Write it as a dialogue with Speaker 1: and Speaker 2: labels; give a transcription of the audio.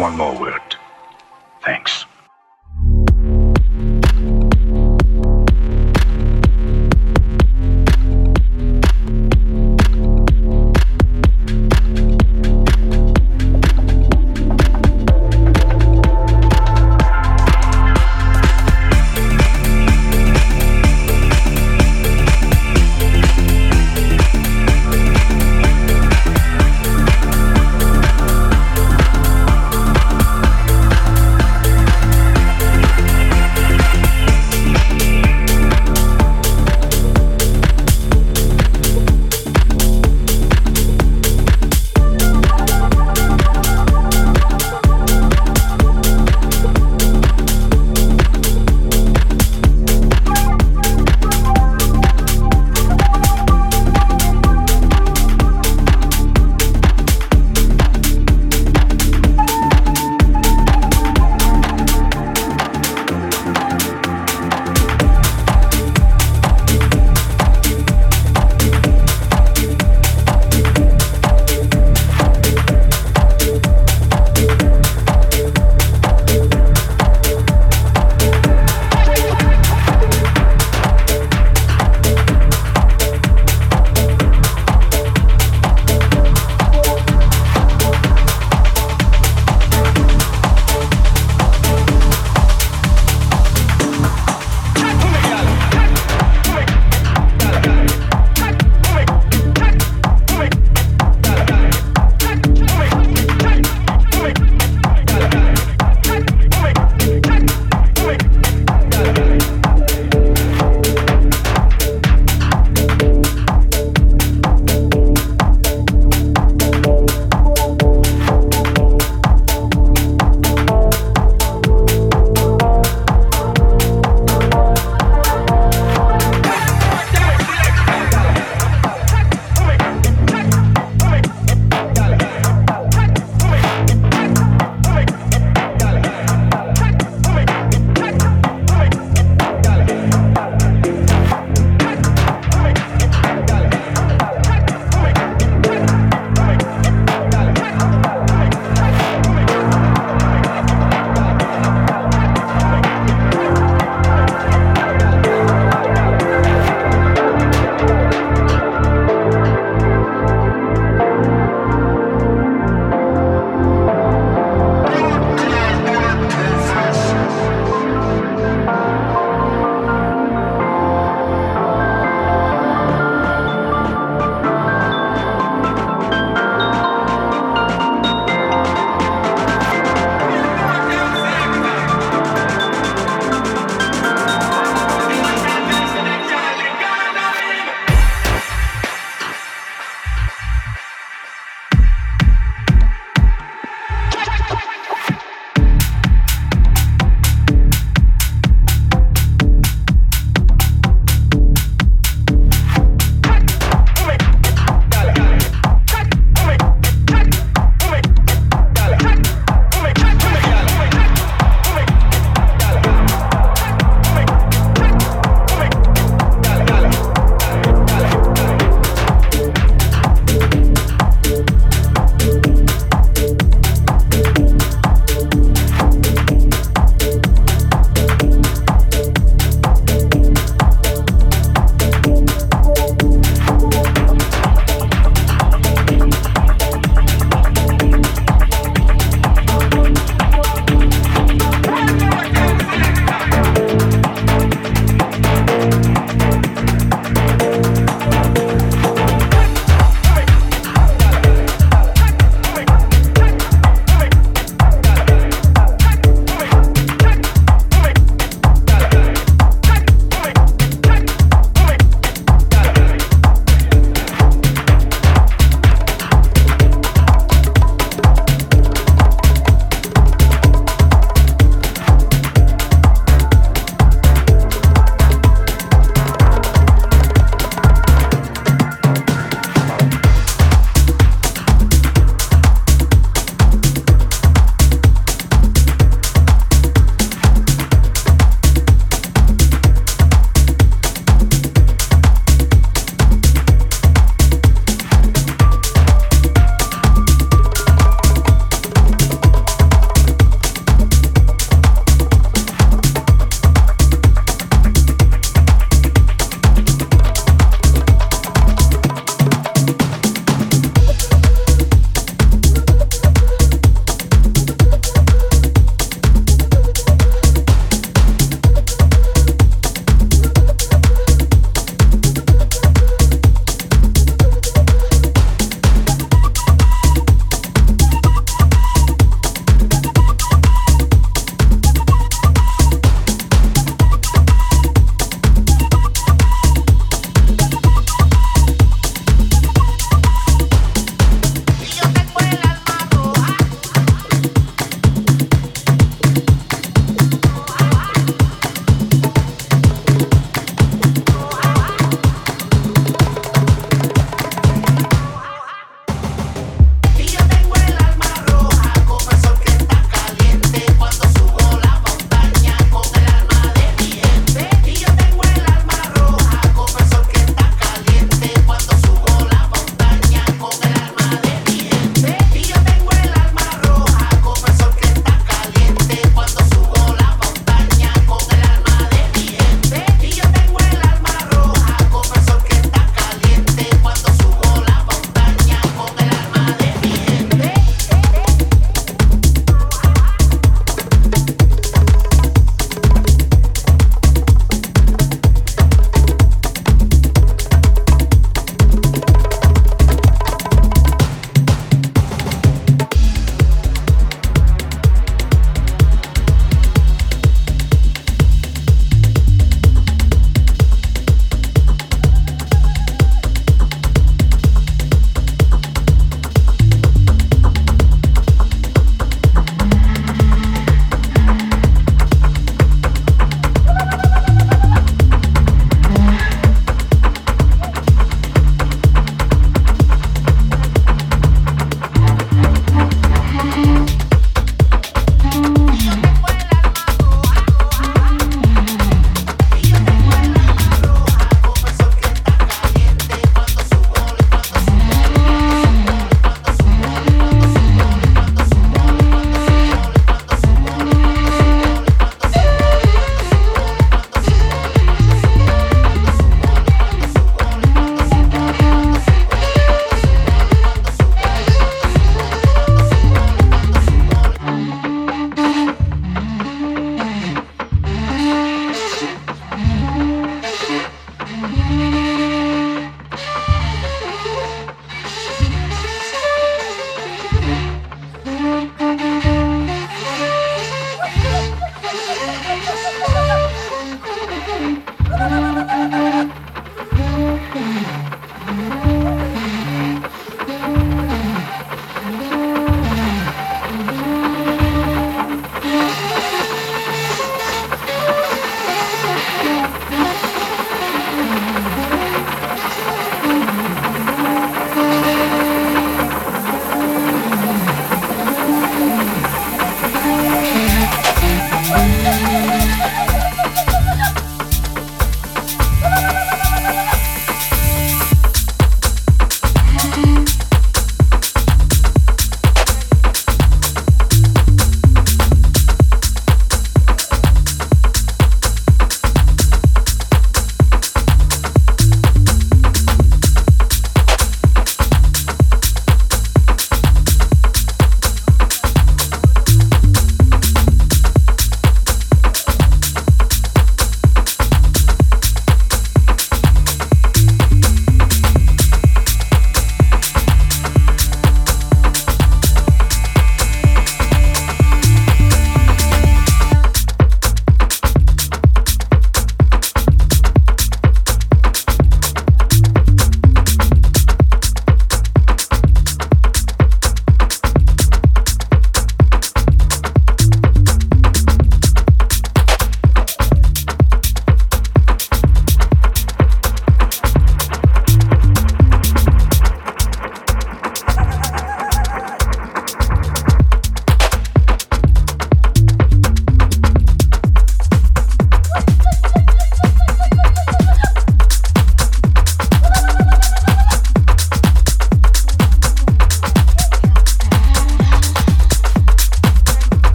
Speaker 1: one more word.